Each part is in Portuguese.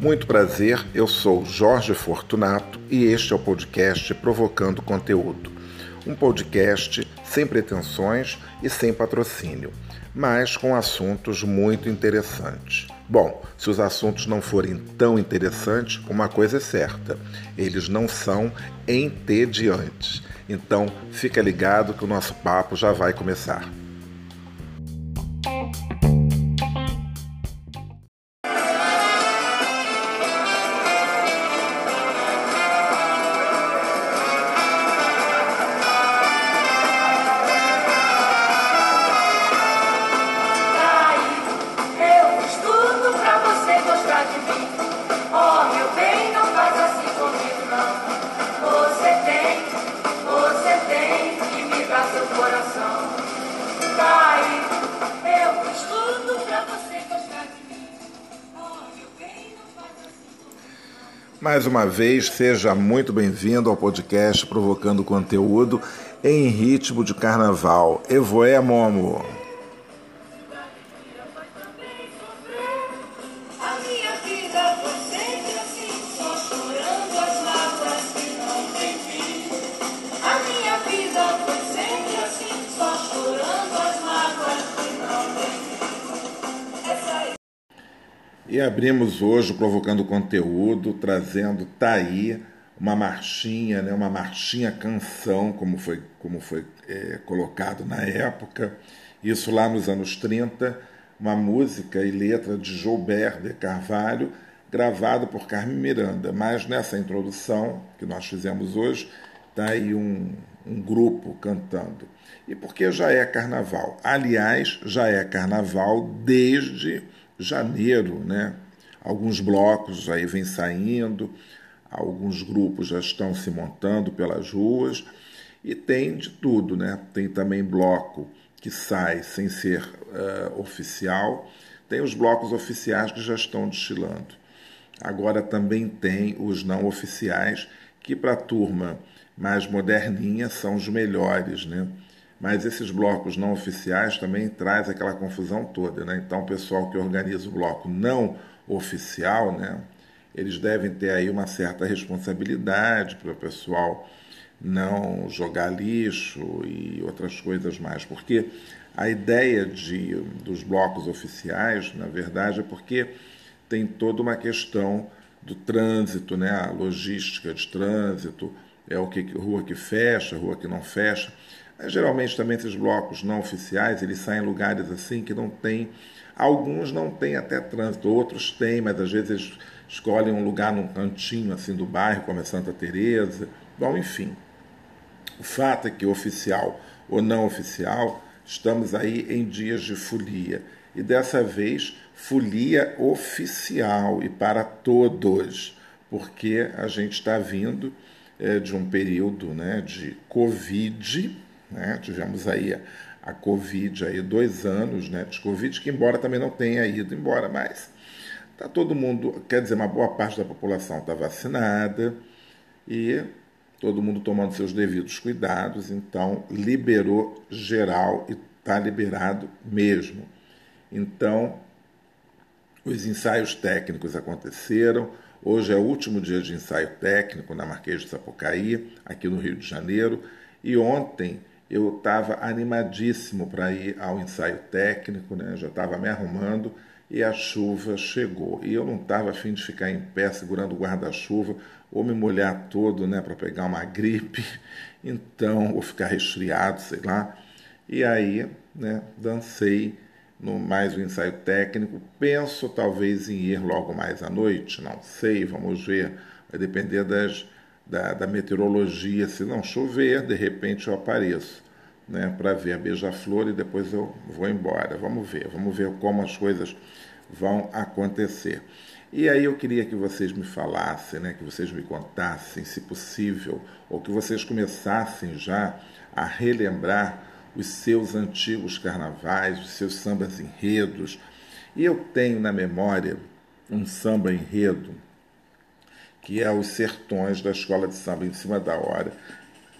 Muito prazer, eu sou Jorge Fortunato e este é o podcast Provocando Conteúdo. Um podcast sem pretensões e sem patrocínio, mas com assuntos muito interessantes. Bom, se os assuntos não forem tão interessantes, uma coisa é certa: eles não são entediantes. Então, fica ligado que o nosso papo já vai começar. Uma vez, seja muito bem-vindo ao podcast Provocando Conteúdo em ritmo de carnaval. Evoé Momo. Abrimos hoje provocando conteúdo, trazendo tá aí uma marchinha, né, uma marchinha canção, como foi, como foi é, colocado na época, isso lá nos anos 30, uma música e letra de Joubert de Carvalho, gravado por Carmen Miranda. Mas nessa introdução que nós fizemos hoje, está aí um, um grupo cantando. E porque já é carnaval. Aliás, já é carnaval desde janeiro, né? Alguns blocos aí vêm saindo, alguns grupos já estão se montando pelas ruas e tem de tudo, né? Tem também bloco que sai sem ser uh, oficial, tem os blocos oficiais que já estão desfilando. Agora também tem os não oficiais que para a turma mais moderninha são os melhores, né? mas esses blocos não oficiais também traz aquela confusão toda, né? Então, o pessoal que organiza o bloco não oficial, né, eles devem ter aí uma certa responsabilidade para o pessoal não jogar lixo e outras coisas mais, porque a ideia de, dos blocos oficiais, na verdade, é porque tem toda uma questão do trânsito, né, a logística de trânsito, é o que rua que fecha, rua que não fecha. Geralmente também esses blocos não oficiais, eles saem em lugares assim que não tem, alguns não têm até trânsito, outros têm, mas às vezes eles escolhem um lugar num cantinho assim do bairro, como é Santa Teresa. Bom, enfim. O fato é que oficial ou não oficial, estamos aí em dias de folia. E dessa vez, folia oficial e para todos, porque a gente está vindo é, de um período né, de Covid, né? Tivemos aí a, Covid, aí dois anos né, de Covid, que embora também não tenha ido embora, mas está todo mundo, quer dizer, uma boa parte da população está vacinada e todo mundo tomando seus devidos cuidados, então liberou geral e está liberado mesmo. Então, os ensaios técnicos aconteceram. Hoje é o último dia de ensaio técnico na Marquês de Sapucaí, aqui no Rio de Janeiro. E ontem eu estava animadíssimo para ir ao ensaio técnico, né? já estava me arrumando e a chuva chegou. E eu não estava afim de ficar em pé segurando o guarda-chuva ou me molhar todo né, para pegar uma gripe, então, ou ficar resfriado, sei lá. E aí, né, dancei no mais um ensaio técnico. Penso talvez em ir logo mais à noite, não sei, vamos ver. Vai depender das da, da meteorologia, se não chover, de repente eu apareço né, para ver a beija-flor e depois eu vou embora. Vamos ver, vamos ver como as coisas vão acontecer. E aí eu queria que vocês me falassem, né, que vocês me contassem, se possível, ou que vocês começassem já a relembrar os seus antigos carnavais, os seus sambas enredos. E eu tenho na memória um samba enredo que é Os Sertões da Escola de Samba em Cima da Hora,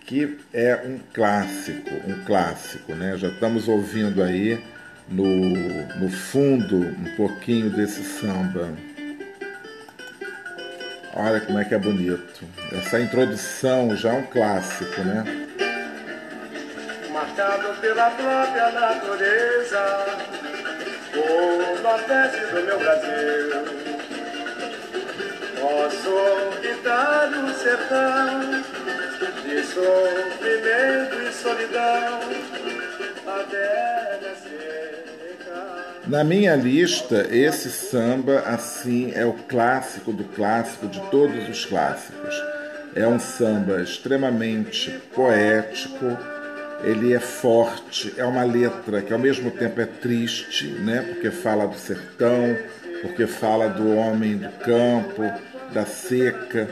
que é um clássico, um clássico, né? Já estamos ouvindo aí no, no fundo um pouquinho desse samba. Olha como é que é bonito. Essa introdução já é um clássico, né? Marcado pela própria natureza, o nordeste do meu Brasil. Posso quitar o sertão de sofrimento e solidão até na minha lista, esse samba, assim, é o clássico do clássico de todos os clássicos. É um samba extremamente poético, ele é forte, é uma letra que ao mesmo tempo é triste, né? Porque fala do sertão, porque fala do homem do campo, da seca,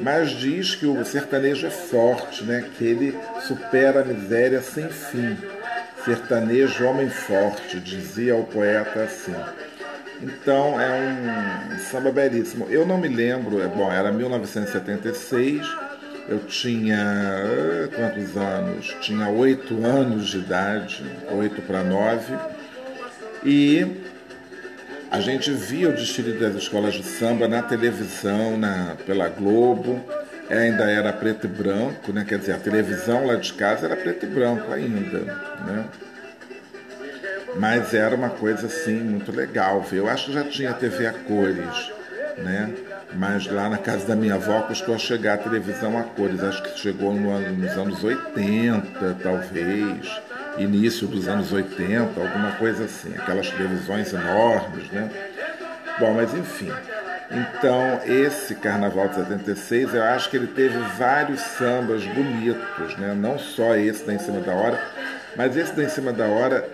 mas diz que o sertanejo é forte, né? Que ele supera a miséria sem fim sertanejo homem forte, dizia o poeta assim. Então é um samba belíssimo. Eu não me lembro, é bom, era 1976, eu tinha eh, quantos anos? Tinha oito anos de idade, oito para nove, e a gente via o desfile das escolas de samba na televisão, na, pela Globo, ainda era preto e branco, né? quer dizer, a televisão lá de casa era preto e branco ainda. Né? Mas era uma coisa assim muito legal. Eu acho que já tinha TV a cores, né? Mas lá na casa da minha avó custou chegar a televisão a cores. Acho que chegou no nos anos 80, talvez, início dos anos 80, alguma coisa assim. Aquelas televisões enormes, né? Bom, mas enfim. Então, esse Carnaval de 76, eu acho que ele teve vários sambas bonitos, né? Não só esse da Em Cima da Hora, mas esse da Em Cima da Hora,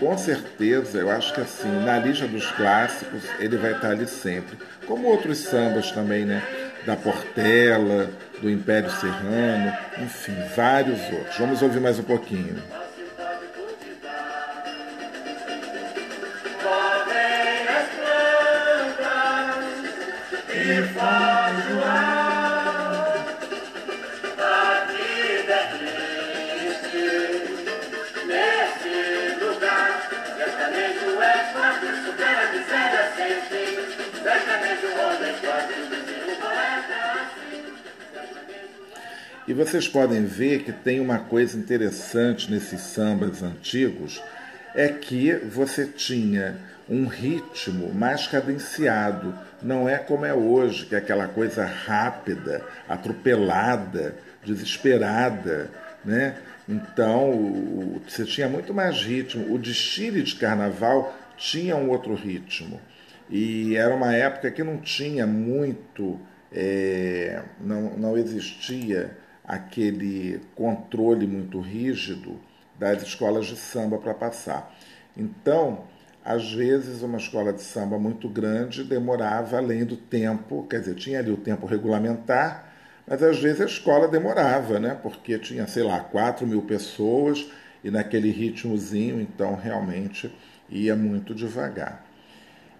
com certeza, eu acho que assim, na lista dos clássicos, ele vai estar ali sempre. Como outros sambas também, né? Da Portela, do Império Serrano, enfim, vários outros. Vamos ouvir mais um pouquinho. E vocês podem ver que tem uma coisa interessante nesses sambas antigos, é que você tinha um ritmo mais cadenciado. Não é como é hoje, que é aquela coisa rápida, atropelada, desesperada, né? Então, você tinha muito mais ritmo. O desfile de carnaval tinha um outro ritmo. E era uma época que não tinha muito, é, não, não existia aquele controle muito rígido das escolas de samba para passar. Então, às vezes, uma escola de samba muito grande demorava além do tempo, quer dizer, tinha ali o tempo regulamentar, mas às vezes a escola demorava, né? porque tinha, sei lá, 4 mil pessoas e naquele ritmozinho, então realmente ia muito devagar.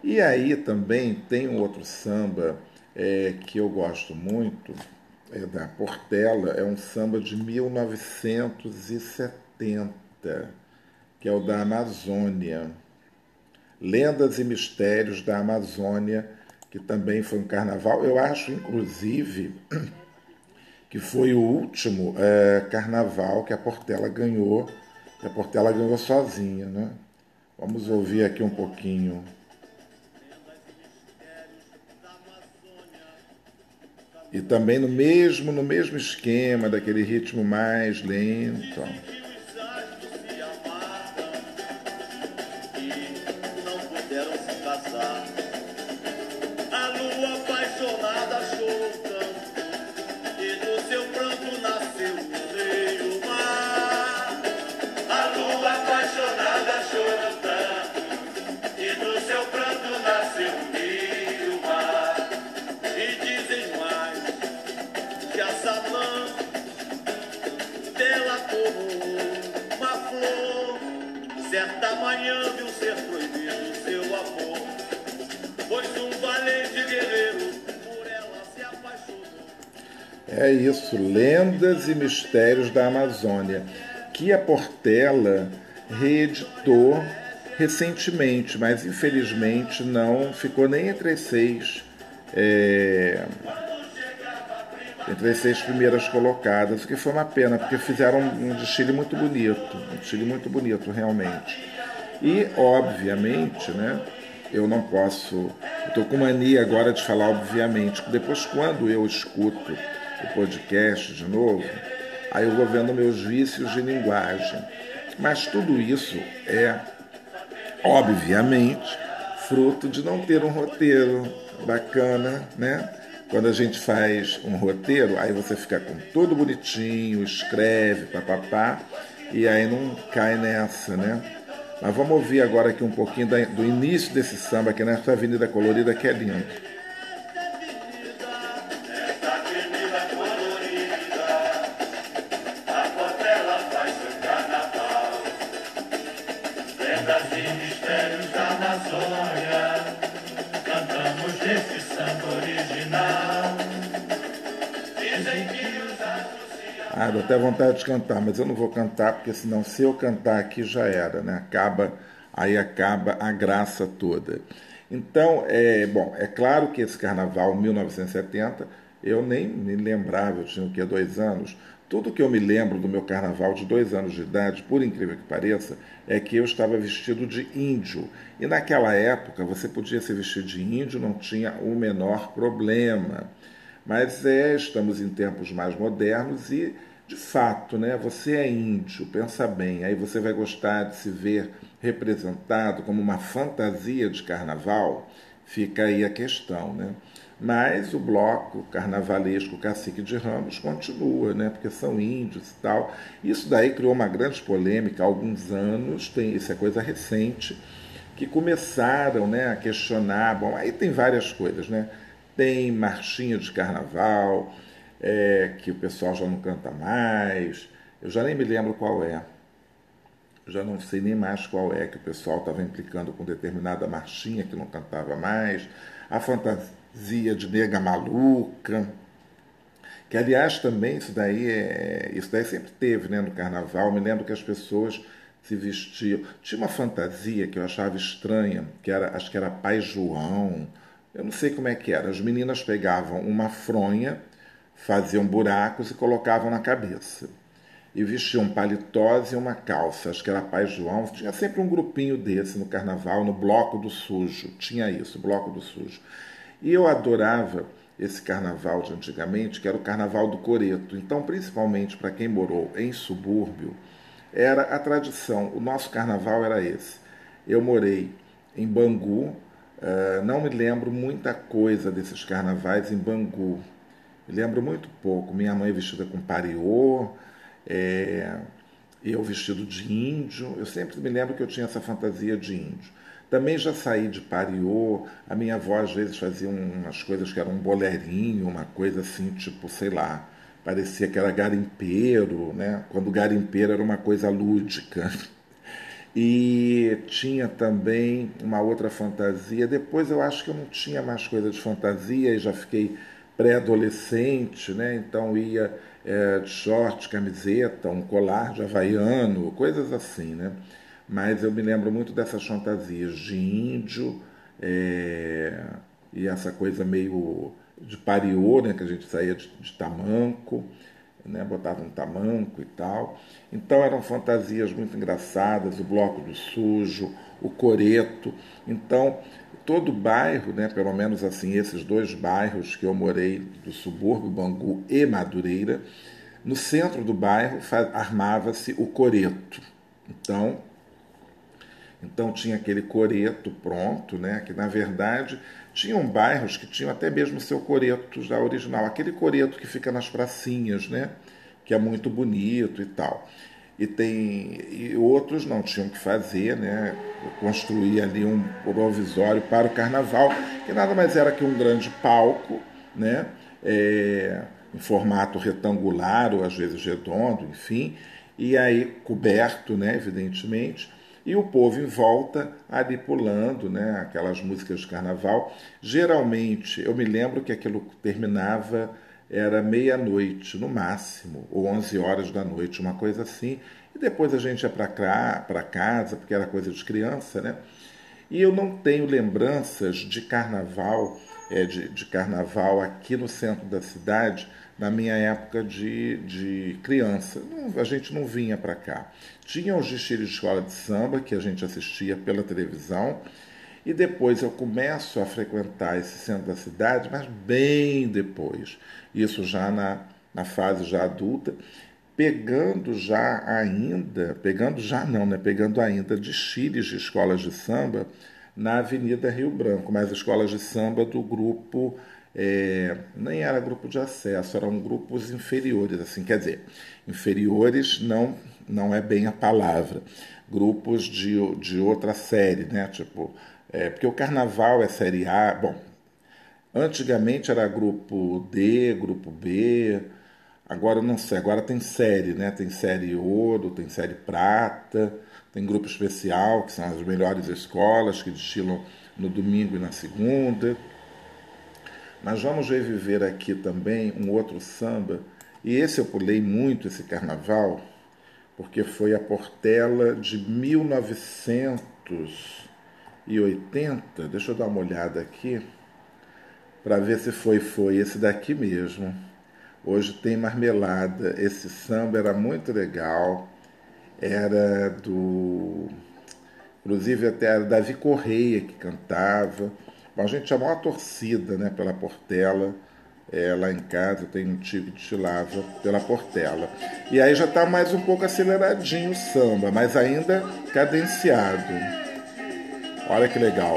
E aí também tem um outro samba é, que eu gosto muito, é da Portela, é um samba de 1970, que é o da Amazônia. Lendas e Mistérios da Amazônia, que também foi um carnaval. Eu acho, inclusive, que foi o último é, carnaval que a Portela ganhou, que a Portela ganhou sozinha. Né? Vamos ouvir aqui um pouquinho. E também no mesmo, no mesmo esquema, daquele ritmo mais lento. Certa manhã viu ser proibido seu amor, pois um valente guerreiro por ela se apaixonou. É isso, Lendas e Mistérios da Amazônia, que a Portela reeditou recentemente, mas infelizmente não ficou nem entre as seis. É, entre as seis primeiras colocadas, o que foi uma pena, porque fizeram um desfile muito bonito, um desfile muito bonito realmente. E, obviamente, né, eu não posso, estou com mania agora de falar obviamente, depois quando eu escuto o podcast de novo, aí eu vou vendo meus vícios de linguagem. Mas tudo isso é, obviamente, fruto de não ter um roteiro bacana, né? Quando a gente faz um roteiro, aí você fica com tudo bonitinho, escreve, papapá, e aí não cai nessa, né? Mas vamos ouvir agora aqui um pouquinho do início desse samba aqui nessa Avenida Colorida, que é lindo. Até vontade de cantar, mas eu não vou cantar, porque senão se eu cantar aqui já era, né? Acaba, aí acaba a graça toda. Então, é, bom, é claro que esse carnaval 1970, eu nem me lembrava, eu tinha o quê? Dois anos. Tudo que eu me lembro do meu carnaval de dois anos de idade, por incrível que pareça, é que eu estava vestido de índio. E naquela época você podia se vestir de índio, não tinha o menor problema. Mas é, estamos em tempos mais modernos e, de fato, né, você é índio, pensa bem, aí você vai gostar de se ver representado como uma fantasia de carnaval, fica aí a questão, né? Mas o bloco carnavalesco Cacique de Ramos continua, né? Porque são índios e tal. Isso daí criou uma grande polêmica há alguns anos, tem, isso é coisa recente, que começaram né, a questionar. Bom, aí tem várias coisas, né? tem marchinha de carnaval, é, que o pessoal já não canta mais. Eu já nem me lembro qual é. Eu já não sei nem mais qual é que o pessoal estava implicando com determinada marchinha que não cantava mais. A fantasia de nega maluca. Que aliás também isso daí é, isso daí sempre teve né, no carnaval. Me lembro que as pessoas se vestiam. Tinha uma fantasia que eu achava estranha, que era, acho que era Pai João eu não sei como é que era. As meninas pegavam uma fronha, faziam buracos e colocavam na cabeça. E vestiam paletós e uma calça. Acho que era Pai João. Tinha sempre um grupinho desse no carnaval, no Bloco do Sujo. Tinha isso, Bloco do Sujo. E eu adorava esse carnaval de antigamente, que era o carnaval do Coreto. Então, principalmente para quem morou em subúrbio, era a tradição. O nosso carnaval era esse. Eu morei em Bangu, Uh, não me lembro muita coisa desses carnavais em Bangu. Lembro muito pouco. Minha mãe vestida com pariô, é, eu vestido de índio. Eu sempre me lembro que eu tinha essa fantasia de índio. Também já saí de pariô. A minha avó às vezes fazia umas coisas que eram um bolerinho, uma coisa assim, tipo, sei lá, parecia que era garimpeiro, né? Quando garimpeiro era uma coisa lúdica. E tinha também uma outra fantasia. Depois eu acho que eu não tinha mais coisa de fantasia e já fiquei pré-adolescente, né? Então ia é, de short, camiseta, um colar de havaiano, coisas assim, né? Mas eu me lembro muito dessas fantasias de índio é, e essa coisa meio de pariô, né? Que a gente saía de, de tamanco né, botava um tamanco e tal. Então eram fantasias muito engraçadas, o bloco do sujo, o coreto. Então todo bairro, né, pelo menos assim esses dois bairros que eu morei do subúrbio Bangu e Madureira, no centro do bairro armava-se o coreto. Então então tinha aquele coreto pronto, né, que na verdade tinham bairros que tinham até mesmo seu coreto já original, aquele coreto que fica nas pracinhas, né? Que é muito bonito e tal. E tem e outros não tinham que fazer, né? Construir ali um provisório para o carnaval, que nada mais era que um grande palco, né? É, em formato retangular ou às vezes redondo, enfim, e aí coberto, né, evidentemente, e o povo em volta ali pulando, né, aquelas músicas de carnaval. Geralmente, eu me lembro que aquilo terminava era meia-noite no máximo, ou 11 horas da noite, uma coisa assim. E depois a gente ia para casa, porque era coisa de criança, né? E eu não tenho lembranças de carnaval, é, de, de carnaval aqui no centro da cidade, na minha época de, de criança. Não, a gente não vinha para cá. Tinha os desfiles de escola de samba, que a gente assistia pela televisão, e depois eu começo a frequentar esse centro da cidade, mas bem depois. Isso já na, na fase já adulta, pegando já ainda, pegando já não, né? Pegando ainda desfiles de escolas de samba na Avenida Rio Branco, mas escolas de samba do grupo é, nem era grupo de acesso, eram grupos inferiores, assim, quer dizer, inferiores não não é bem a palavra, grupos de, de outra série, né? Tipo, é, porque o carnaval é série A, bom, antigamente era grupo D, grupo B, agora não sei, agora tem série, né? Tem série ouro, tem série prata, tem grupo especial, que são as melhores escolas que destilam no domingo e na segunda. Mas vamos reviver aqui também um outro samba, e esse eu pulei muito esse carnaval, porque foi a Portela de 1980. Deixa eu dar uma olhada aqui para ver se foi foi esse daqui mesmo. Hoje tem marmelada. Esse samba era muito legal. Era do inclusive até era Davi Correia que cantava. A gente chamou a torcida né, pela Portela. É, lá em casa tem um tio que destilava pela Portela. E aí já está mais um pouco aceleradinho o samba, mas ainda cadenciado. Olha que legal.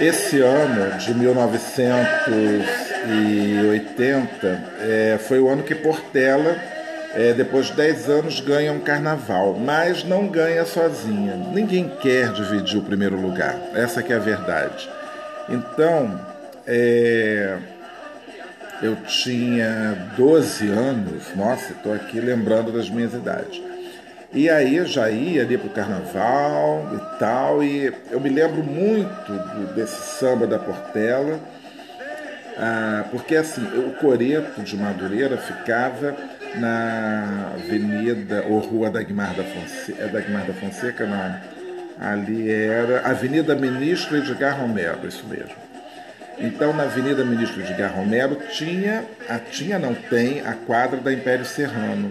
Esse ano de 1980 é, foi o ano que Portela, é, depois de 10 anos, ganha um carnaval, mas não ganha sozinha. Ninguém quer dividir o primeiro lugar, essa que é a verdade. Então, é, eu tinha 12 anos, nossa, estou aqui lembrando das minhas idades. E aí já ia ali para o carnaval e tal, e eu me lembro muito do, desse samba da Portela, ah, porque assim, o Coreto de Madureira ficava na Avenida, ou Rua Dagmar da Fonseca, é Dagmar da Fonseca, não, ali era Avenida Ministro Edgar Romero, isso mesmo. Então, na Avenida Ministro Edgar Romero tinha, a, tinha não tem, a quadra da Império Serrano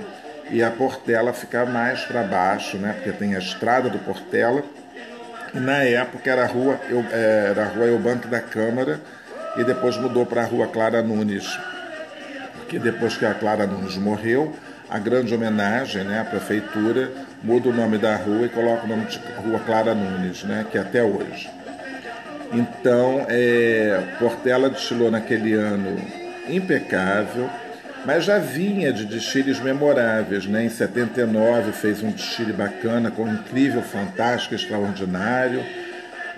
e a Portela fica mais para baixo, né? Porque tem a estrada do Portela. E na época era a rua, é, era a rua Eubanque da Câmara e depois mudou para a rua Clara Nunes. Porque depois que a Clara Nunes morreu, a grande homenagem, né, à prefeitura muda o nome da rua e coloca o nome de Rua Clara Nunes, né, que é até hoje. Então, é, Portela destilou naquele ano impecável mas já vinha de desfiles memoráveis. Né? Em 79 fez um desfile bacana, com um incrível, fantástico, extraordinário.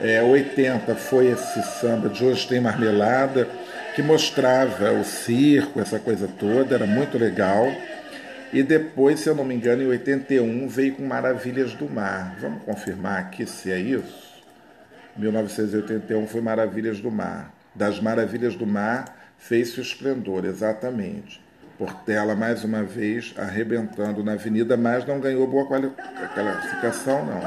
É, 80 foi esse samba de Hoje Tem Marmelada, que mostrava o circo, essa coisa toda, era muito legal. E depois, se eu não me engano, em 81 veio com Maravilhas do Mar. Vamos confirmar aqui se é isso? 1981 foi Maravilhas do Mar. Das Maravilhas do Mar fez-se o esplendor, exatamente. Portela mais uma vez arrebentando na avenida, mas não ganhou boa qualificação não.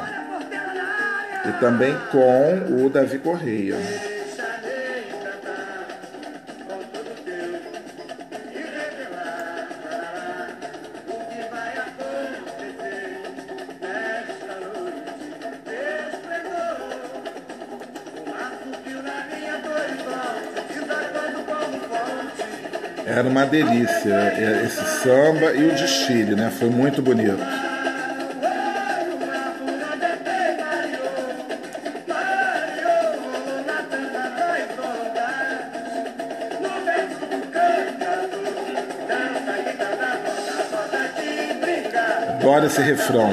E também com o Davi Correia. Era uma delícia é, esse samba e o desfile, né? Foi muito bonito. Adoro esse refrão.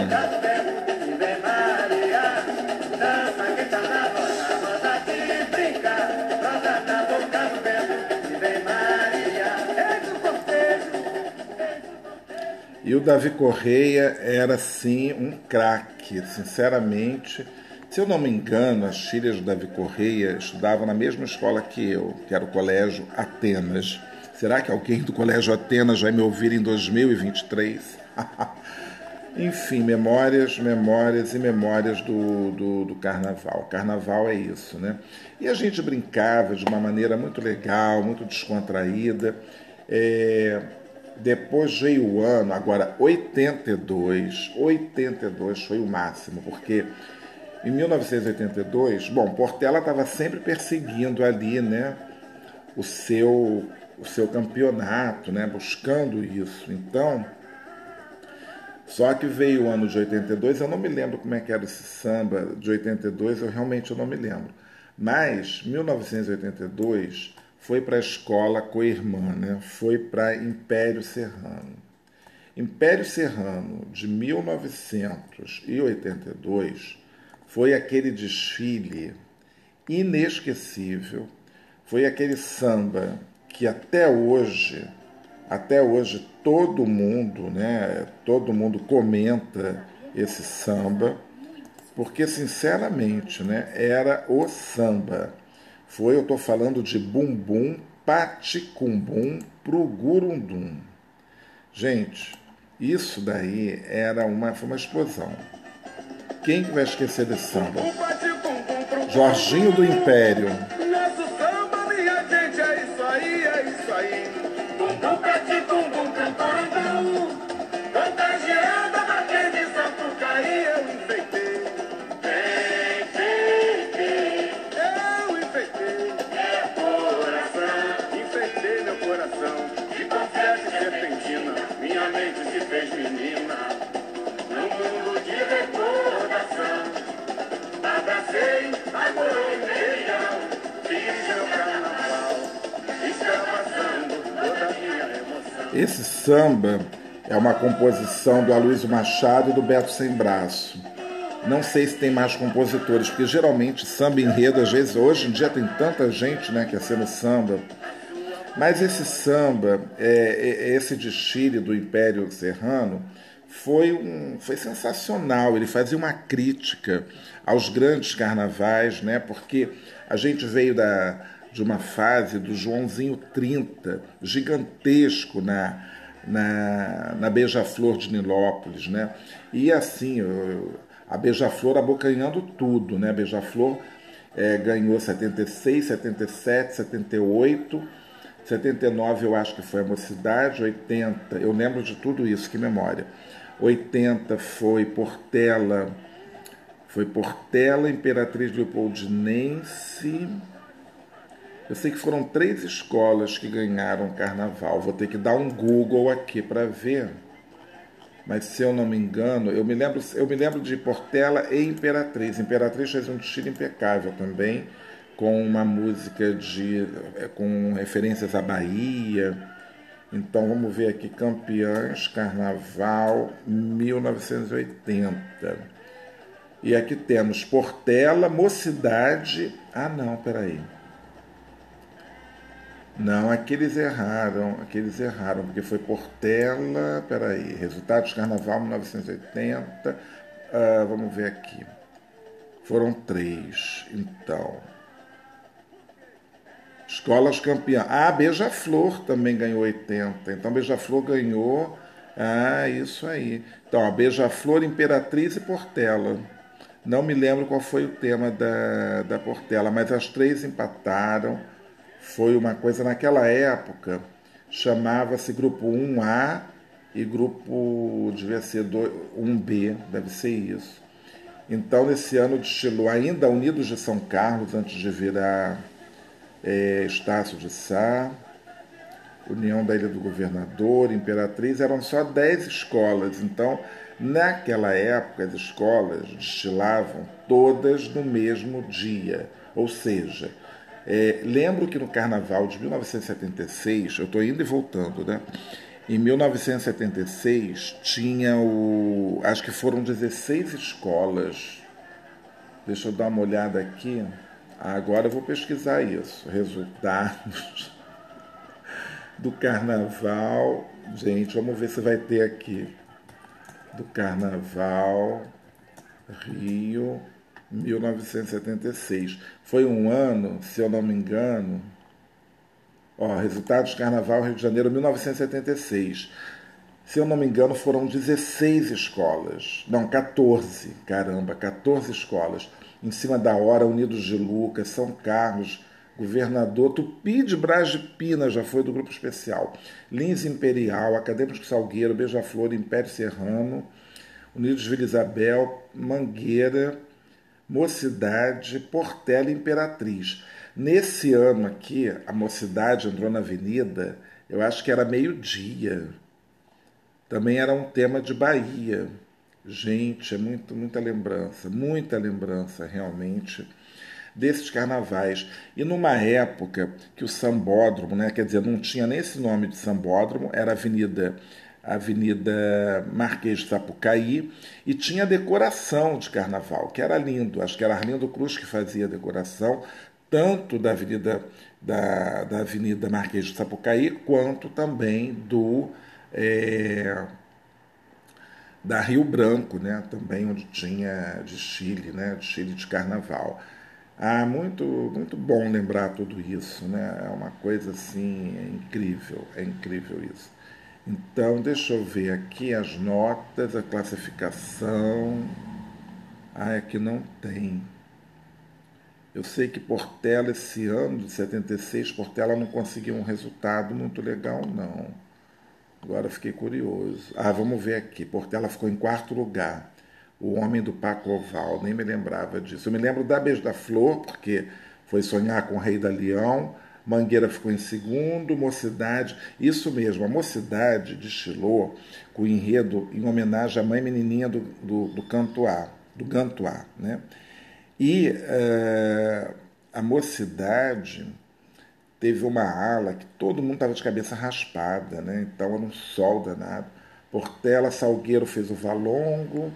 E o Davi Correia era sim um craque, sinceramente. Se eu não me engano, as filhas do Davi Correia estudavam na mesma escola que eu, que era o Colégio Atenas. Será que alguém do Colégio Atenas vai me ouvir em 2023? Enfim, memórias, memórias e memórias do, do, do, carnaval. Carnaval é isso, né? E a gente brincava de uma maneira muito legal, muito descontraída. É, depois veio o ano, agora 82, 82 foi o máximo, porque em 1982, bom, Portela estava sempre perseguindo ali, né, o seu, o seu campeonato, né, buscando isso. Então, só que veio o ano de 82, eu não me lembro como é que era esse samba de 82, eu realmente não me lembro. Mas 1982 foi para a escola co-irmã, né? foi para Império Serrano. Império Serrano de 1982 foi aquele desfile inesquecível, foi aquele samba que até hoje até hoje todo mundo, né, todo mundo comenta esse samba, porque sinceramente, né, era o samba. Foi, eu estou falando de bumbum, paticumbum pro gurundum. Gente, isso daí era uma, foi uma explosão. Quem que vai esquecer desse samba? Jorginho do Império. Esse samba é uma composição do Aloysio Machado e do Beto Sem Braço. Não sei se tem mais compositores, porque geralmente samba enredo, às vezes, hoje em dia tem tanta gente né, que é sendo samba. Mas esse samba, é, é, esse desfile do Império Serrano, foi, um, foi sensacional. Ele fazia uma crítica aos grandes carnavais, né? porque a gente veio da, de uma fase do Joãozinho 30, gigantesco na, na, na Beija-Flor de Nilópolis, né? E assim, a Beija-Flor abocanhando tudo, né? A Beija-Flor é, ganhou 76, 77, 78, 79 eu acho que foi a Mocidade, 80, eu lembro de tudo isso, que memória. 80 foi Portela, foi Portela, Imperatriz Leopoldinense, eu sei que foram três escolas que ganharam carnaval. Vou ter que dar um Google aqui para ver. Mas se eu não me engano, eu me lembro, eu me lembro de Portela e Imperatriz. Imperatriz fez um desfile impecável também, com uma música de é, com referências à Bahia. Então vamos ver aqui Campeãs Carnaval 1980. E aqui temos Portela, Mocidade. Ah, não, peraí. Não, aqueles erraram, aqueles erraram, porque foi Portela, peraí, resultados Carnaval 1980, uh, ah, vamos ver aqui. Foram três, então. Escolas campeã. Ah, Beija-Flor também ganhou 80. Então, Beija-Flor ganhou. Ah, isso aí. Então, Beija-Flor, Imperatriz e Portela. Não me lembro qual foi o tema da, da Portela, mas as três empataram foi uma coisa naquela época, chamava-se grupo 1A e grupo devia ser 1B, deve ser isso. Então, nesse ano destilou ainda Unidos de São Carlos, antes de virar é, Estácio de Sá, União da Ilha do Governador, Imperatriz, eram só 10 escolas. Então, naquela época, as escolas destilavam todas no mesmo dia, ou seja, é, lembro que no carnaval de 1976, eu estou indo e voltando, né? Em 1976 tinha o. Acho que foram 16 escolas. Deixa eu dar uma olhada aqui. Agora eu vou pesquisar isso. Resultados do carnaval. Gente, vamos ver se vai ter aqui. Do carnaval Rio 1976. Foi um ano, se eu não me engano. Ó, resultados Carnaval Rio de Janeiro 1976. Se eu não me engano, foram 16 escolas. Não, 14. Caramba, 14 escolas. Em cima da hora, Unidos de Lucas, São Carlos, Governador Tupi de Brás de Pina, já foi do grupo especial. Lins Imperial, Acadêmico Salgueiro, Beija-Flor, Império Serrano, Unidos Vila Isabel, Mangueira, Mocidade, Portela Imperatriz. Nesse ano aqui, a Mocidade entrou na avenida, eu acho que era meio-dia. Também era um tema de Bahia. Gente, é muito, muita lembrança, muita lembrança realmente desses carnavais. E numa época que o sambódromo, né, quer dizer, não tinha nem esse nome de sambódromo, era Avenida Avenida Marquês de Sapucaí, e tinha decoração de carnaval, que era lindo. Acho que era Arlindo Cruz que fazia a decoração, tanto da Avenida, da, da Avenida Marquês de Sapucaí, quanto também do. É, da Rio Branco, né, também onde tinha de Chile, né, de Chile de Carnaval. Ah, muito, muito bom lembrar tudo isso, né? É uma coisa assim é incrível, é incrível isso. Então, deixa eu ver aqui as notas, a classificação. Ah, é que não tem. Eu sei que Portela, esse ano de 76, Portela não conseguiu um resultado muito legal, não. Agora fiquei curioso. Ah, vamos ver aqui. Portela ficou em quarto lugar. O Homem do Paco Oval, nem me lembrava disso. Eu me lembro da Beijo da Flor, porque foi sonhar com o Rei da Leão. Mangueira ficou em segundo, Mocidade, isso mesmo, a Mocidade destilou com o enredo em homenagem à mãe menininha do, do, do Cantoá, do Gantoá, né? E uh, a Mocidade teve uma ala que todo mundo estava de cabeça raspada, né? Então era um sol danado. Portela Salgueiro fez o Valongo,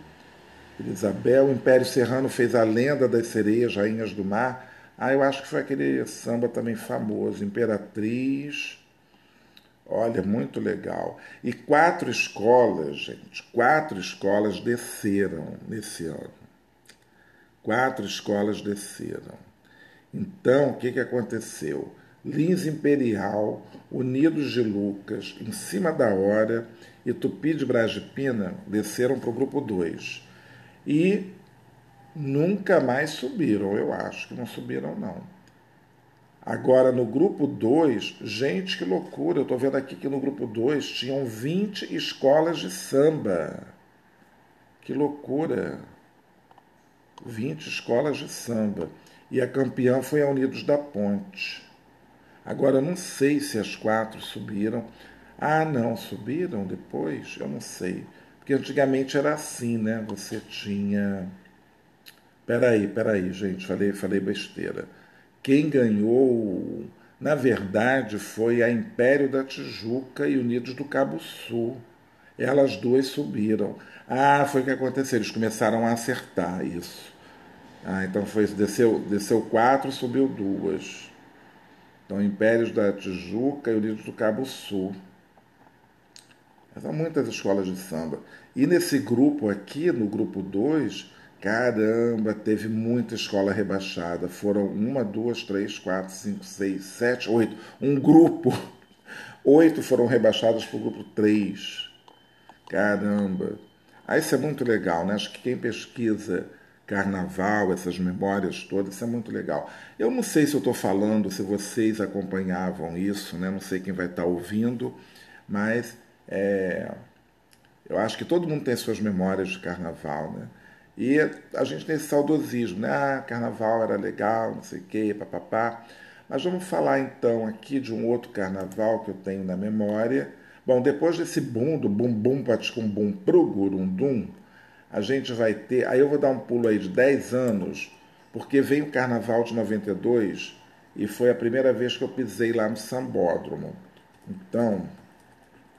Isabel, Império Serrano fez a Lenda das Sereias, Rainhas do Mar. Ah, eu acho que foi aquele samba também famoso, Imperatriz. Olha, muito legal. E quatro escolas, gente, quatro escolas desceram nesse ano. Quatro escolas desceram. Então, o que, que aconteceu? Lins Imperial, Unidos de Lucas, Em Cima da Hora e Tupi de Brasipina desceram para o grupo 2. E nunca mais subiram, eu acho que não subiram, não. Agora, no grupo 2, gente, que loucura! Eu estou vendo aqui que no grupo 2 tinham 20 escolas de samba. Que loucura! 20 escolas de samba. E a campeã foi a Unidos da Ponte. Agora, eu não sei se as quatro subiram. Ah, não, subiram depois? Eu não sei. Porque antigamente era assim, né? Você tinha. Peraí, peraí, gente, falei, falei besteira. Quem ganhou, na verdade, foi a Império da Tijuca e Unidos do Cabo Sul. Elas duas subiram. Ah, foi o que aconteceu, eles começaram a acertar isso. Ah, então foi isso, desceu, desceu quatro, subiu duas. Então, Impérios da Tijuca e Unidos do Cabo Sul. São muitas escolas de samba. E nesse grupo aqui, no grupo 2, caramba, teve muita escola rebaixada. Foram uma, duas, três, quatro, cinco, seis, sete, oito. Um grupo. Oito foram rebaixados para o grupo 3. Caramba. Ah, isso é muito legal, né? Acho que quem pesquisa carnaval, essas memórias todas, isso é muito legal. Eu não sei se eu estou falando, se vocês acompanhavam isso, né? Não sei quem vai estar ouvindo, mas é, eu acho que todo mundo tem suas memórias de carnaval, né? E a gente tem esse saudosismo, né? Ah, carnaval era legal, não sei o quê, papapá. Mas vamos falar então aqui de um outro carnaval que eu tenho na memória. Bom, depois desse boom, do bum bum paticum bum pro gurundum, a gente vai ter. Aí eu vou dar um pulo aí de 10 anos, porque veio o carnaval de 92 e foi a primeira vez que eu pisei lá no Sambódromo. Então,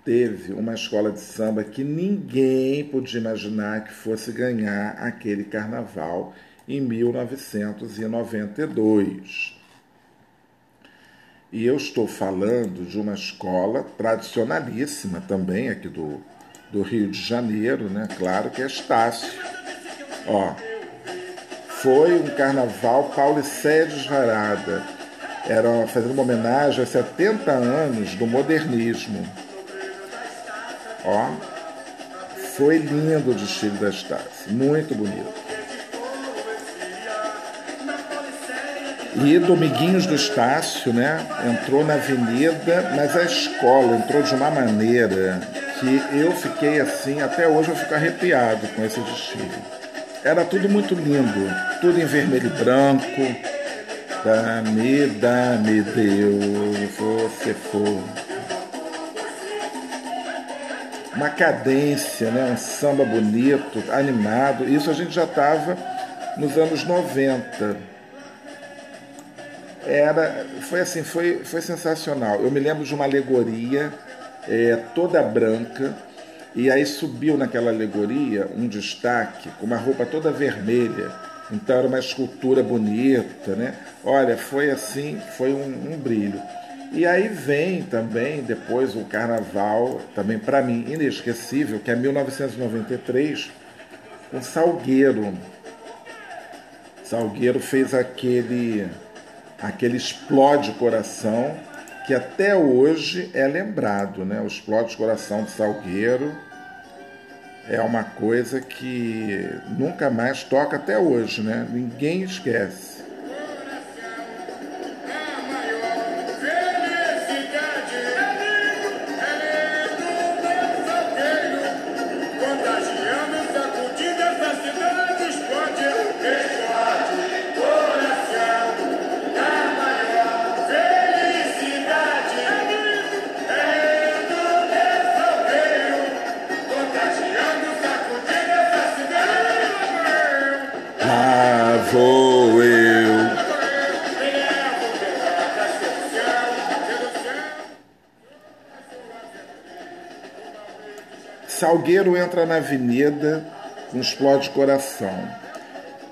teve uma escola de samba que ninguém podia imaginar que fosse ganhar aquele carnaval em 1992. E eu estou falando de uma escola tradicionalíssima também aqui do, do Rio de Janeiro, né? Claro que é Estácio. Ó, foi um carnaval Paulicedes Varada. Era fazendo uma homenagem a 70 anos do modernismo. Ó, foi lindo o desfile da Estácio, muito bonito. E Dominguinhos do Estácio, né, entrou na avenida, mas a escola entrou de uma maneira que eu fiquei assim, até hoje eu fico arrepiado com esse desfile. Era tudo muito lindo, tudo em vermelho e branco. Dá-me, dá-me, Deus, você for. Uma cadência, né? um samba bonito, animado. Isso a gente já estava nos anos 90 era foi assim foi foi sensacional. Eu me lembro de uma alegoria é, toda branca e aí subiu naquela alegoria um destaque com uma roupa toda vermelha. Então era uma escultura bonita né? Olha foi assim foi um, um brilho e aí vem também depois o carnaval também para mim inesquecível que é 1993 com Salgueiro Salgueiro fez aquele aquele explode coração que até hoje é lembrado, né? O explode coração de Salgueiro é uma coisa que nunca mais toca até hoje, né? Ninguém esquece. Salgueiro entra na avenida com explode coração.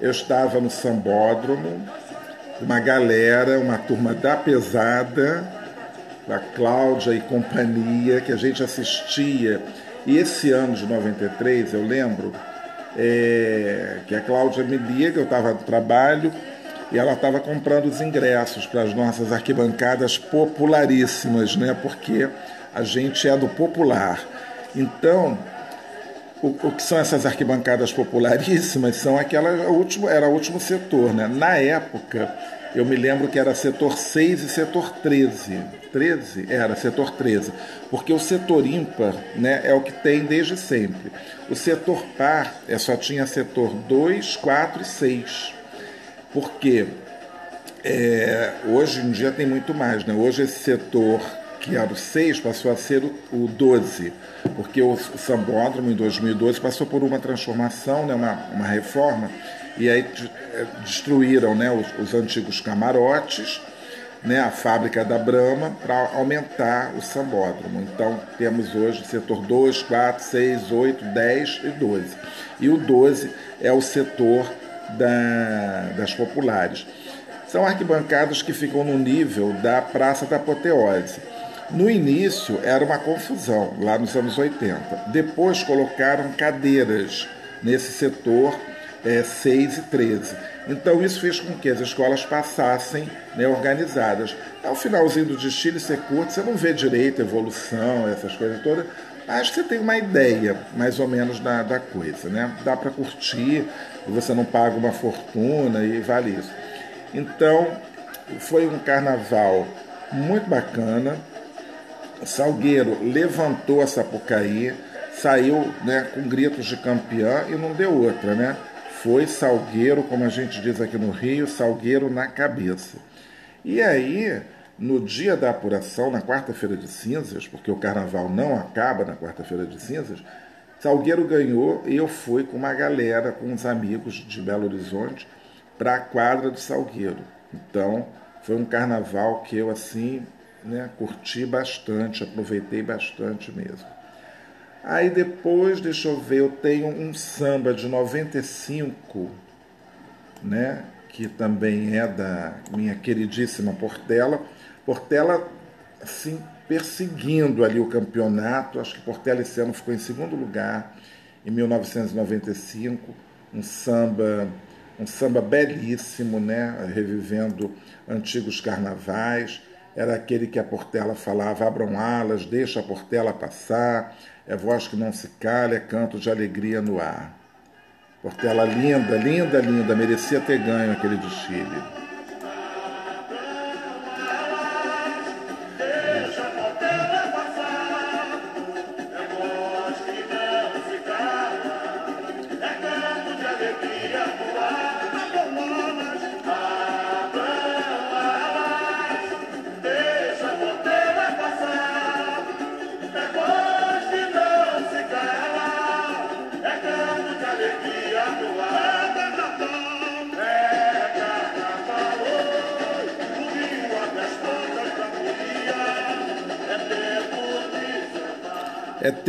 Eu estava no sambódromo, uma galera, uma turma da pesada, da Cláudia e companhia, que a gente assistia. E esse ano de 93, eu lembro, é, que a Cláudia me liga, eu estava no trabalho, e ela estava comprando os ingressos para as nossas arquibancadas popularíssimas, né? Porque a gente é do popular. Então, o, o, que são essas arquibancadas popularíssimas são aquelas, último, era o último setor, né? Na época, eu me lembro que era setor 6 e setor 13. 13? Era setor 13. Porque o setor ímpar né, é o que tem desde sempre. O setor par é, só tinha setor 2, 4 e 6. Porque é, hoje em dia tem muito mais. Né? Hoje esse setor que era o 6 passou a ser o, 12, porque o Sambódromo em 2012 passou por uma transformação, né, uma, uma reforma, e aí é, destruíram né, os, os antigos camarotes, né, a fábrica da Brahma, para aumentar o Sambódromo. Então temos hoje o setor 2, 4, 6, 8, 10 e 12. E o 12 é o setor da, das populares. São arquibancadas que ficam no nível da Praça da Apoteose. No início era uma confusão, lá nos anos 80. Depois colocaram cadeiras nesse setor é, 6 e 13. Então isso fez com que as escolas passassem né, organizadas. Ao finalzinho do desfile ser curto, você não vê direito evolução, essas coisas todas, mas você tem uma ideia mais ou menos da, da coisa. Né? Dá para curtir, você não paga uma fortuna e vale isso. Então foi um carnaval muito bacana Salgueiro levantou a Sapucaí, saiu né, com gritos de campeã e não deu outra, né? Foi Salgueiro, como a gente diz aqui no Rio, Salgueiro na cabeça. E aí, no dia da apuração, na quarta-feira de cinzas, porque o carnaval não acaba na quarta-feira de cinzas, Salgueiro ganhou e eu fui com uma galera, com uns amigos de Belo Horizonte, para a quadra do Salgueiro. Então, foi um carnaval que eu, assim, né? Curti bastante, aproveitei bastante mesmo. Aí depois, deixa eu ver, eu tenho um samba de 95, né? Que também é da minha queridíssima Portela, Portela, assim, perseguindo ali o campeonato. Acho que Portela esse ano ficou em segundo lugar, em 1995. Um samba, um samba belíssimo, né? revivendo antigos carnavais. Era aquele que a Portela falava: abram alas, deixa a Portela passar, é voz que não se calha, é canto de alegria no ar. Portela linda, linda, linda, merecia ter ganho aquele desfile.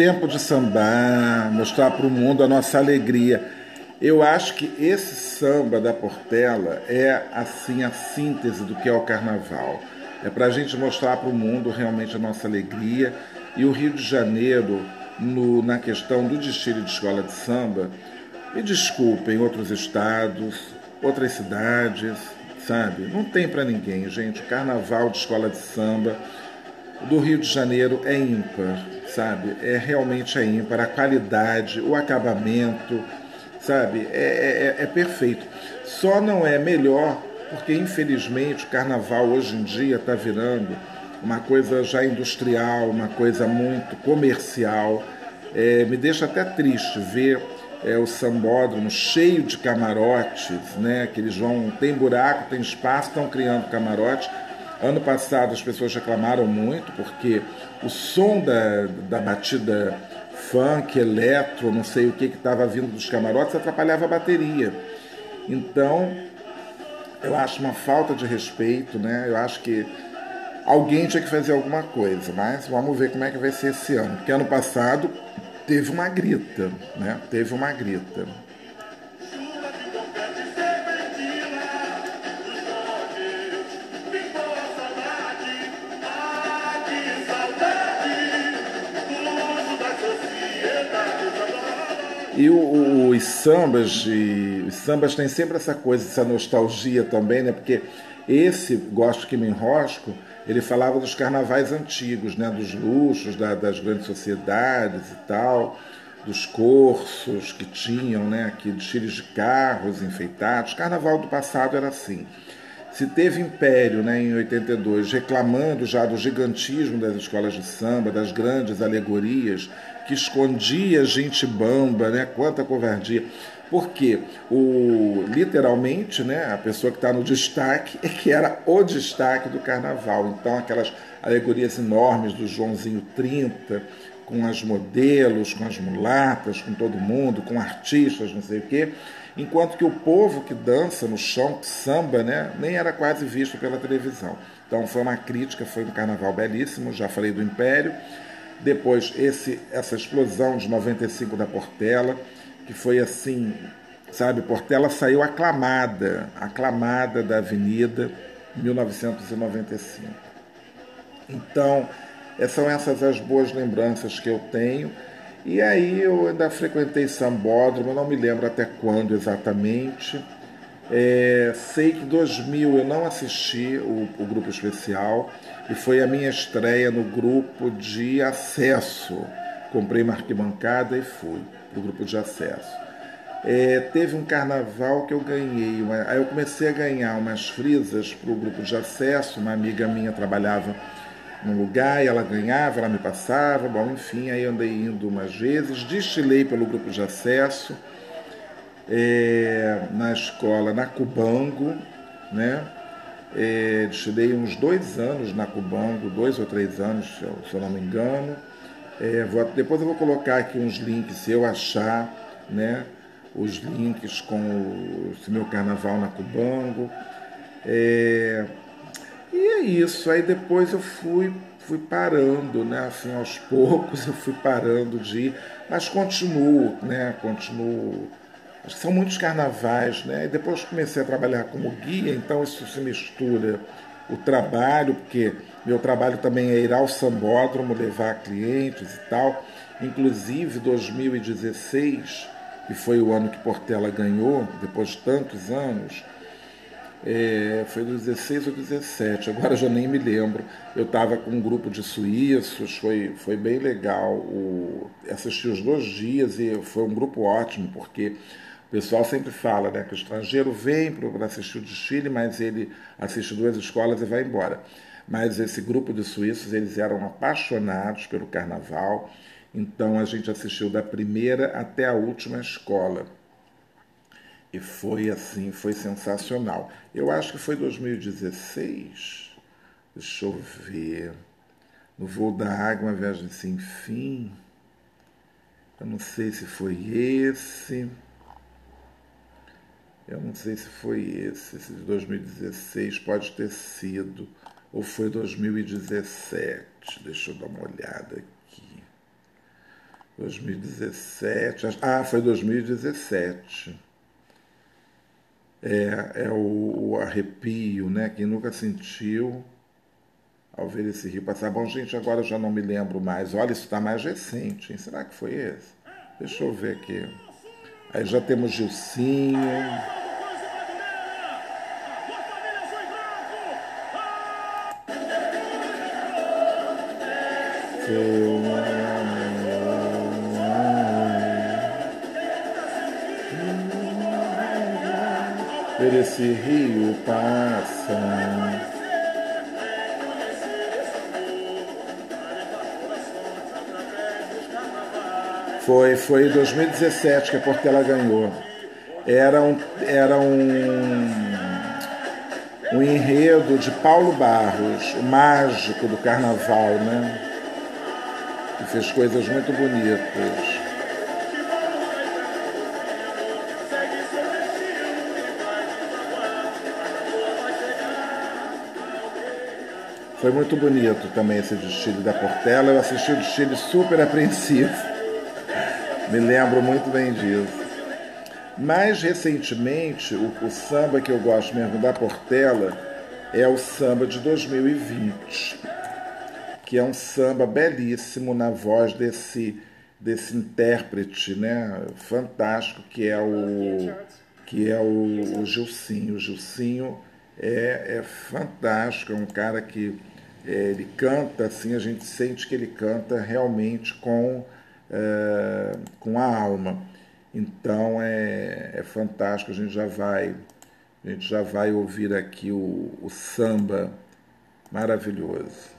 Tempo de sambar, mostrar para o mundo a nossa alegria. Eu acho que esse samba da Portela é assim a síntese do que é o carnaval. É para a gente mostrar para o mundo realmente a nossa alegria. E o Rio de Janeiro, no, na questão do desfile de escola de samba, me desculpem, outros estados, outras cidades, sabe? Não tem para ninguém, gente. O carnaval de escola de samba do Rio de Janeiro é ímpar, sabe? É realmente é ímpar. A qualidade, o acabamento, sabe? É, é, é perfeito. Só não é melhor porque, infelizmente, o carnaval hoje em dia está virando uma coisa já industrial, uma coisa muito comercial. É, me deixa até triste ver é, o sambódromo cheio de camarotes, né? Que eles vão, tem buraco, tem espaço, estão criando camarotes Ano passado as pessoas reclamaram muito porque o som da, da batida funk, eletro, não sei o que que estava vindo dos camarotes atrapalhava a bateria. Então, eu acho uma falta de respeito, né? Eu acho que alguém tinha que fazer alguma coisa, mas vamos ver como é que vai ser esse ano. Porque ano passado teve uma grita, né? Teve uma grita. E o, os sambas, e, os sambas têm sempre essa coisa, essa nostalgia também, né? Porque esse Gosto que me enrosco, ele falava dos carnavais antigos, né? Dos luxos, da, das grandes sociedades e tal, dos cursos que tinham, né? Aqui, desfiles de carros enfeitados. O carnaval do passado era assim. Se teve Império né, em 82 reclamando já do gigantismo das escolas de samba, das grandes alegorias, que escondia gente bamba, né? Quanta covardia. Porque o, literalmente, né, a pessoa que está no destaque é que era o destaque do carnaval. Então, aquelas alegorias enormes do Joãozinho 30, com as modelos, com as mulatas, com todo mundo, com artistas, não sei o quê enquanto que o povo que dança no chão, que samba, né, nem era quase visto pela televisão. Então foi uma crítica, foi um carnaval belíssimo, já falei do Império. Depois esse, essa explosão de 95 da Portela, que foi assim, sabe, Portela saiu aclamada, aclamada da Avenida, 1995. Então, são essas as boas lembranças que eu tenho. E aí eu ainda frequentei Sambódromo, não me lembro até quando exatamente. É, sei que em 2000 eu não assisti o, o, grupo especial e foi a minha estreia no grupo de acesso. Comprei uma arquibancada e fui para o grupo de acesso. É, teve um carnaval que eu ganhei, uma, aí eu comecei a ganhar umas frisas para o grupo de acesso. Uma amiga minha trabalhava num lugar e ela ganhava, ela me passava, bom, enfim, aí andei indo umas vezes, destilei pelo grupo de acesso é, na escola, na Cubango, né? É, destilei uns dois anos na Cubango, dois ou três anos, se eu, se eu não me engano. É, vou, depois eu vou colocar aqui uns links, se eu achar, né? Os links com o meu carnaval na Cubango. É, e é isso. Aí depois eu fui, fui parando, né? Assim, aos poucos eu fui parando de ir, mas continuo, né? Continuo. São muitos carnavais, né? E depois comecei a trabalhar como guia, então isso se mistura o trabalho, porque meu trabalho também é ir ao sambódromo, levar clientes e tal. Inclusive 2016, que foi o ano que Portela ganhou, depois de tantos anos, é, foi 16 ou 17, agora já nem me lembro. Eu estava com um grupo de suíços, foi, foi bem legal. O, assisti os dois dias e foi um grupo ótimo, porque pessoal sempre fala né, que o estrangeiro vem para assistir o desfile, mas ele assiste duas escolas e vai embora. Mas esse grupo de suíços, eles eram apaixonados pelo carnaval, então a gente assistiu da primeira até a última escola. E foi assim, foi sensacional. Eu acho que foi 2016. Deixa eu ver. No voo da água, uma viagem sem fim. Eu não sei se foi esse. Eu não sei se foi esse. Esse de 2016 pode ter sido. Ou foi 2017. Deixa eu dar uma olhada aqui. 2017. Ah, foi 2017 é, é o, o, arrepio, né? Quem nunca sentiu ao ver esse rio passar. Bom, gente, agora eu já não me lembro mais. Olha, isso está mais recente, hein? Será que foi esse? Deixa eu ver aqui. Aí já temos Gilcinho. Foi ver esse rio passa. Foi, foi em 2017 que a Portela ganhou. Era um, era um, um enredo de Paulo Barros, o mágico do carnaval, né? Que fez coisas muito bonitas. Foi muito bonito também esse desfile da Portela. Eu assisti o desfile super apreensivo. Me lembro muito bem disso. Mais recentemente, o, o, samba que eu gosto mesmo da Portela é o samba de 2020, que é um samba belíssimo na voz desse, desse intérprete, né, fantástico que é o que é o, o Gilcinho. O Gilcinho é, é fantástico, é um cara que é, ele canta assim, a gente sente que ele canta realmente com, é, com a alma. Então é, é fantástico, a gente já vai, a gente já vai ouvir aqui o, o samba maravilhoso.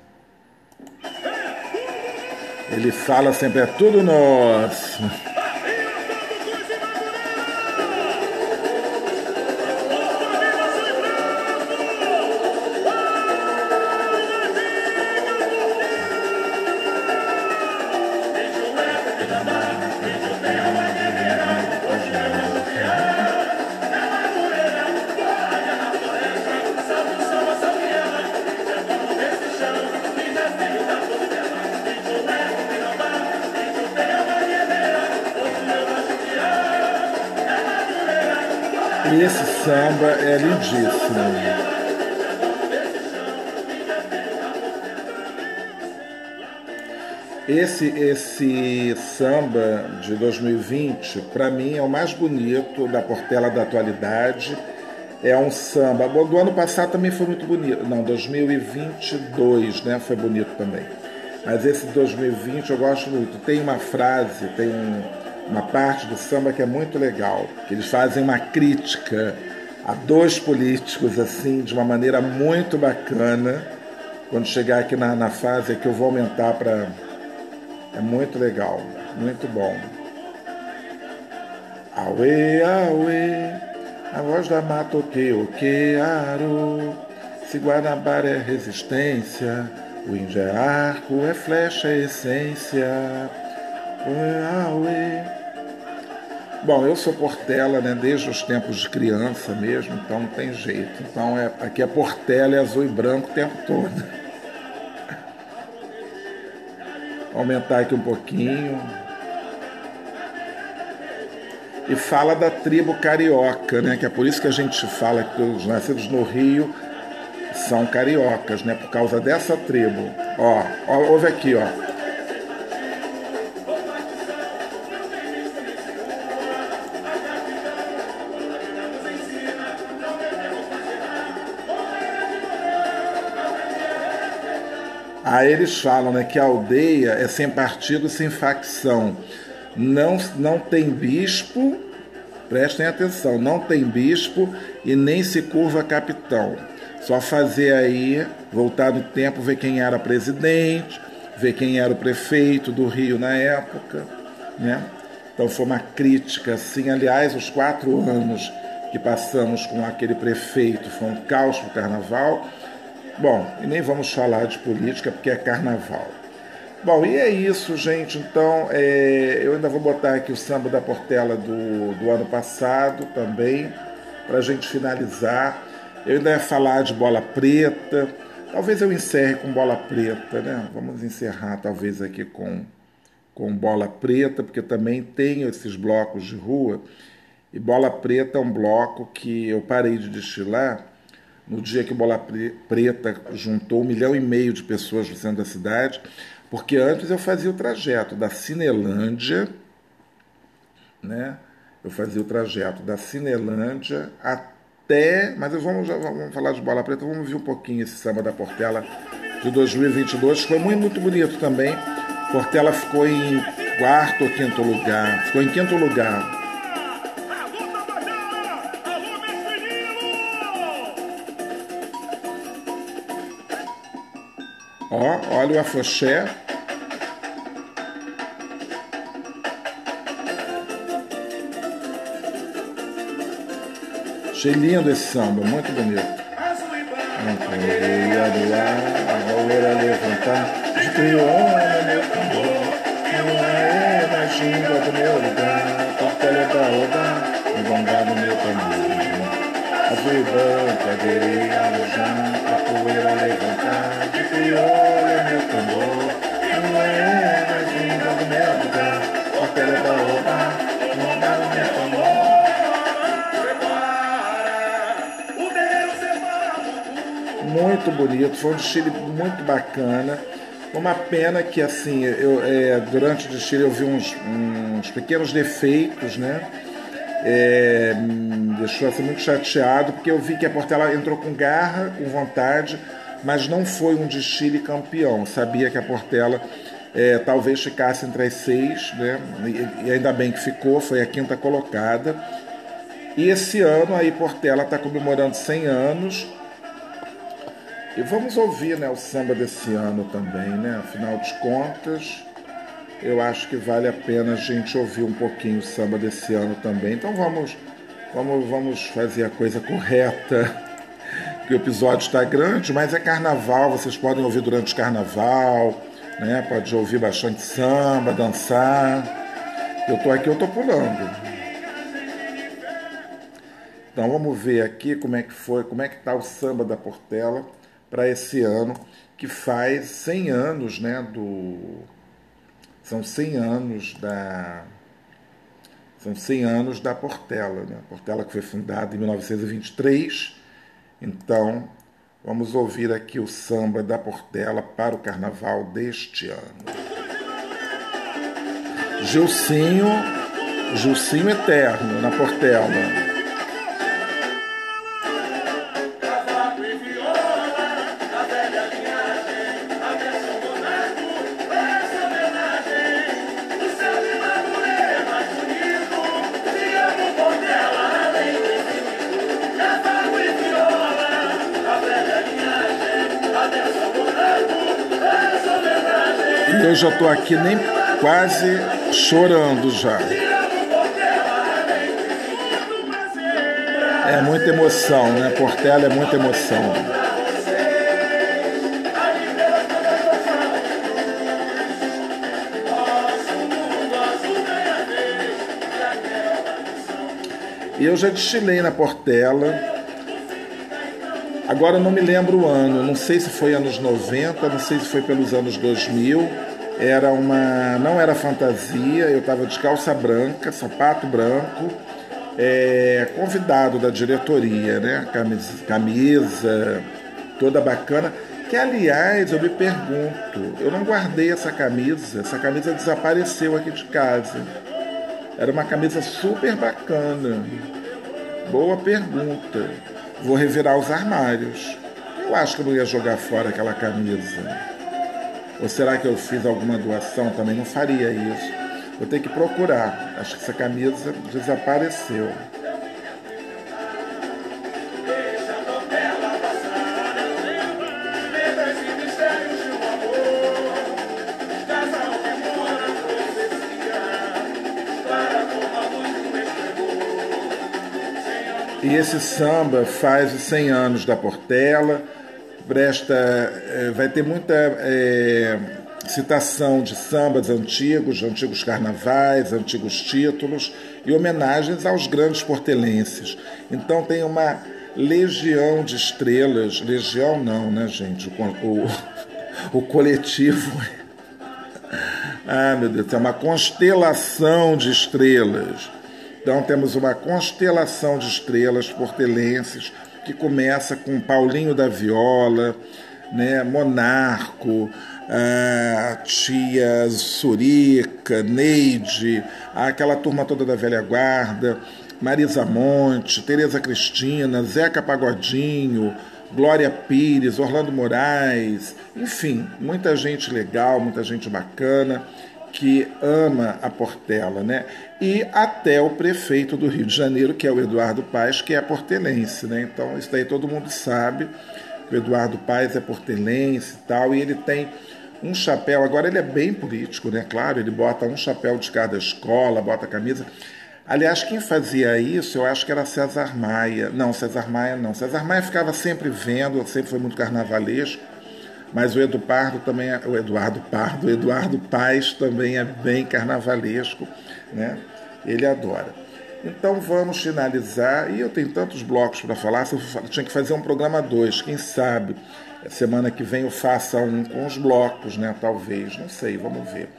Ele fala sempre, é tudo nosso. Lindíssimo. Esse, esse samba de 2020, para mim, é o mais bonito da Portela da atualidade. É um samba. Bom, do ano passado também foi muito bonito. Não, 2022, né? Foi bonito também. Mas esse 2020 eu gosto muito. Tem uma frase, tem um uma parte do samba que é muito legal, que eles fazem uma crítica a dois políticos assim de uma maneira muito bacana. Quando chegar aqui na, na fase que eu vou aumentar para é muito legal, muito bom. Aue, aue, a voz da mata o que, o que, aro. Se Guanabara é resistência, o índio é arco, é flecha, é essência. Aue, Bom, eu sou Portela, né, desde os tempos de criança mesmo, então não tem jeito. Então é, aqui é Portela, é azul e branco o tempo todo. Aumentar aqui um pouquinho. E fala da tribo carioca, né? Que é por isso que a gente fala que os nascidos no Rio são cariocas, né? Por causa dessa tribo. Ó, ó ouve aqui, ó. Aí eles falam né, que a aldeia é sem partido, sem facção. Não, não tem bispo, prestem atenção, não tem bispo e nem se curva capitão. Só fazer aí, voltar no tempo, ver quem era presidente, ver quem era o prefeito do Rio na época, né? Então foi uma crítica, assim. Aliás, os quatro anos que passamos com aquele prefeito foi um caos para o carnaval. Bom, e nem vamos falar de política porque é carnaval. Bom, e é isso, gente. Então, é, eu ainda vou botar aqui o samba da Portela do, do ano passado também, para a gente finalizar. Eu ainda ia falar de bola preta. Talvez eu encerre com bola preta, né? Vamos encerrar, talvez, aqui com, com bola preta, porque também tenho esses blocos de rua. E bola preta é um bloco que eu parei de destilar no dia que Bola Preta juntou um milhão e meio de pessoas no centro da cidade, porque antes eu fazia o trajeto da Cinelândia, né? Eu fazia o trajeto da Cinelândia até. Mas vamos, vamos falar de Bola Preta, vamos ver um pouquinho esse samba da Portela de 2022. Foi muito, muito bonito também. Portela ficou em quarto ou quinto lugar. Ficou em quinto lugar Ó, olha o afoxé. Achei lindo esse samba, muito bonito. Levantar, não é ginga do meu lugar, da engongado meu. Azul e branco, adereia, alojão, a poeira levantar, de crioula meu tambor, é mais vinda do meu lugar, é da oba, dá no meu tambor. Muito bonito, foi um desfile muito bacana. Uma pena que assim, eu, é, durante o desfile eu vi uns, uns pequenos defeitos, né? É, me deixou assim, muito chateado, porque eu vi que a Portela entrou com garra, com vontade, mas não foi um desfile campeão. Sabia que a Portela é, talvez ficasse entre as seis, né? e ainda bem que ficou, foi a quinta colocada. E esse ano aí Portela está comemorando 100 anos. E vamos ouvir né, o samba desse ano também, né? Afinal de contas, eu acho que vale a pena a gente ouvir um pouquinho o samba desse ano também. Então vamos, vamos, vamos fazer a coisa correta que o episódio está grande, mas é carnaval, vocês podem ouvir durante o carnaval, né? Pode ouvir bastante samba, dançar. Eu tô aqui, eu tô pulando. Então vamos ver aqui como é que foi, como é que tá o samba da Portela para esse ano, que faz 100 anos, né, do são 100 anos da são 100 anos da Portela, né? Portela que foi fundada em 1923 então, vamos ouvir aqui o samba da Portela para o carnaval deste ano. Gilcinho, Gilcinho Eterno na Portela. Eu já estou aqui nem quase chorando já. É muita emoção, né? Portela é muita emoção. E eu já destilei na Portela. Agora eu não me lembro o ano, não sei se foi anos 90, não sei se foi pelos anos 2000 era uma não era fantasia, eu estava de calça branca, sapato branco, é, convidado da diretoria, né? Camisa, camisa toda bacana. Que aliás, eu me pergunto, eu não guardei essa camisa, essa camisa desapareceu aqui de casa. Era uma camisa super bacana. Boa pergunta. Vou revirar os armários. Eu acho que eu não ia jogar fora aquela camisa. Ou será que eu fiz alguma doação? Também não faria isso. Vou ter que procurar. Acho que essa camisa desapareceu. E esse samba faz os 100 anos da Portela, presta, é, vai ter muita é, citação de sambas antigos, antigos carnavais, antigos títulos e homenagens aos grandes portelenses. Então tem uma legião de estrelas, legião não, né, gente? O, o, o coletivo. ah, meu Deus, é uma constelação de estrelas então temos uma constelação de estrelas portelenses que começa com Paulinho da Viola, né, Monarco, a tia Surica, Neide, aquela turma toda da velha guarda, Marisa Monte, Tereza Cristina, Zeca Pagodinho, Glória Pires, Orlando Moraes, enfim, muita gente legal, muita gente bacana que ama a Portela, né? E até o prefeito do Rio de Janeiro, que é o Eduardo Paes, que é portelense, né? Então, isso daí todo mundo sabe. O Eduardo Paes é portelense e tal, e ele tem um chapéu, agora ele é bem político, né? Claro, ele bota um chapéu de cada escola, bota a camisa. Aliás, quem fazia isso, eu acho que era César Maia. Não, César Maia não. César Maia ficava sempre vendo, sempre foi muito carnavalesco mas o Edu Pardo também é, o Eduardo Pardo, o Eduardo Paz também é bem carnavalesco, né? Ele adora. Então vamos finalizar, e eu tenho tantos blocos para falar, eu tinha que fazer um programa dois, quem sabe semana que vem eu faça um com os blocos, né? Talvez, não sei, vamos ver.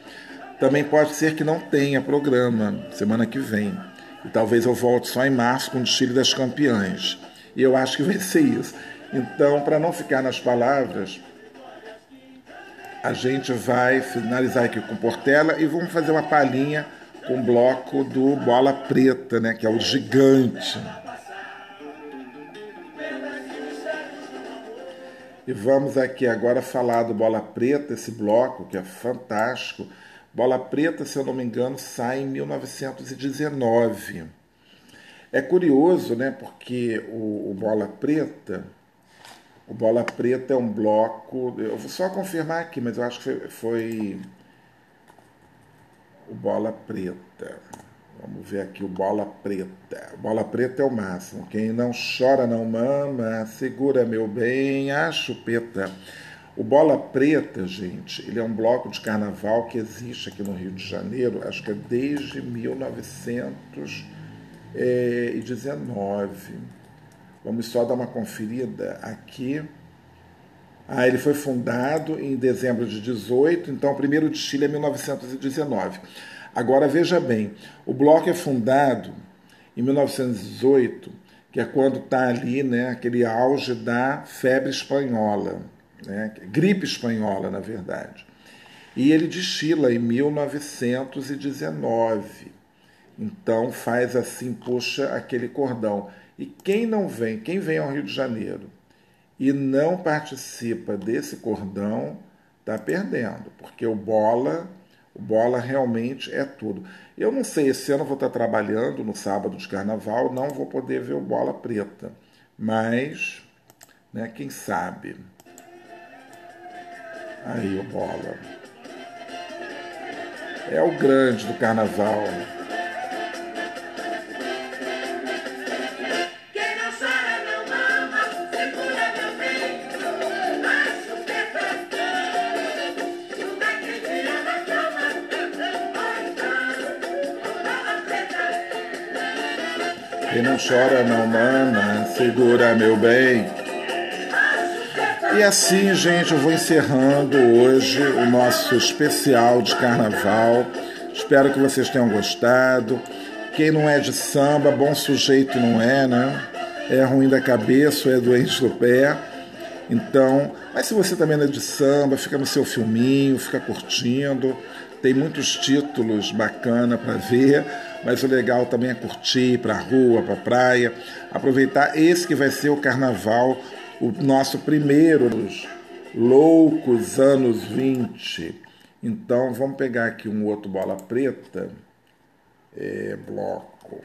Também pode ser que não tenha programa semana que vem. E talvez eu volte só em março com o desfile das campeãs. E eu acho que vai ser isso. Então, para não ficar nas palavras, a gente vai finalizar aqui com Portela e vamos fazer uma palhinha com o bloco do Bola Preta, né, que é o gigante. E vamos aqui agora falar do Bola Preta, esse bloco que é fantástico. Bola Preta, se eu não me engano, sai em 1919. É curioso, né, porque o, o Bola Preta o Bola Preta é um bloco. Eu vou só confirmar aqui, mas eu acho que foi, foi o Bola Preta. Vamos ver aqui o Bola Preta. O Bola Preta é o máximo. Quem não chora não mama, segura meu bem, a chupeta. O Bola Preta, gente, ele é um bloco de carnaval que existe aqui no Rio de Janeiro, acho que é desde 1919. Vamos só dar uma conferida aqui. Ah, ele foi fundado em dezembro de 18, então o primeiro desfile é 1919. Agora veja bem, o bloco é fundado em 1918, que é quando está ali né, aquele auge da febre espanhola, né, gripe espanhola, na verdade. E ele desfila em 1919. Então faz assim, puxa aquele cordão. E quem não vem, quem vem ao Rio de Janeiro e não participa desse cordão, está perdendo, porque o bola, o bola realmente é tudo. Eu não sei, esse ano vou estar trabalhando no sábado de carnaval, não vou poder ver o bola preta, mas, né, quem sabe. Aí o bola. É o grande do carnaval. Quem não chora não mama, segura meu bem. E assim, gente, eu vou encerrando hoje o nosso especial de carnaval. Espero que vocês tenham gostado. Quem não é de samba, bom sujeito não é, né? É ruim da cabeça é doente do pé. Então, mas se você também é de samba, fica no seu filminho, fica curtindo. Tem muitos títulos bacana para ver, mas o legal também é curtir para a rua, para a praia, aproveitar esse que vai ser o carnaval, o nosso primeiro dos loucos anos 20. Então vamos pegar aqui um outro bola preta, é, bloco.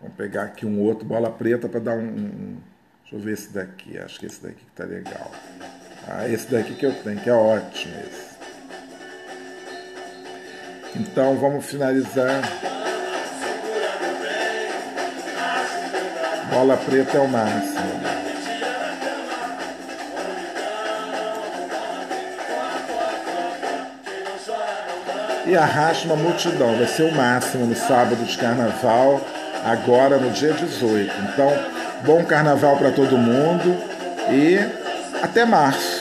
Vamos pegar aqui um outro bola preta para dar um, um, Deixa eu ver esse daqui, acho que esse daqui que tá legal. Ah, esse daqui que eu tenho, que é ótimo esse. Então vamos finalizar. Bola preta é o máximo. E arrasta uma multidão. Vai ser o máximo no sábado de carnaval, agora no dia 18. Então, bom carnaval para todo mundo e até março.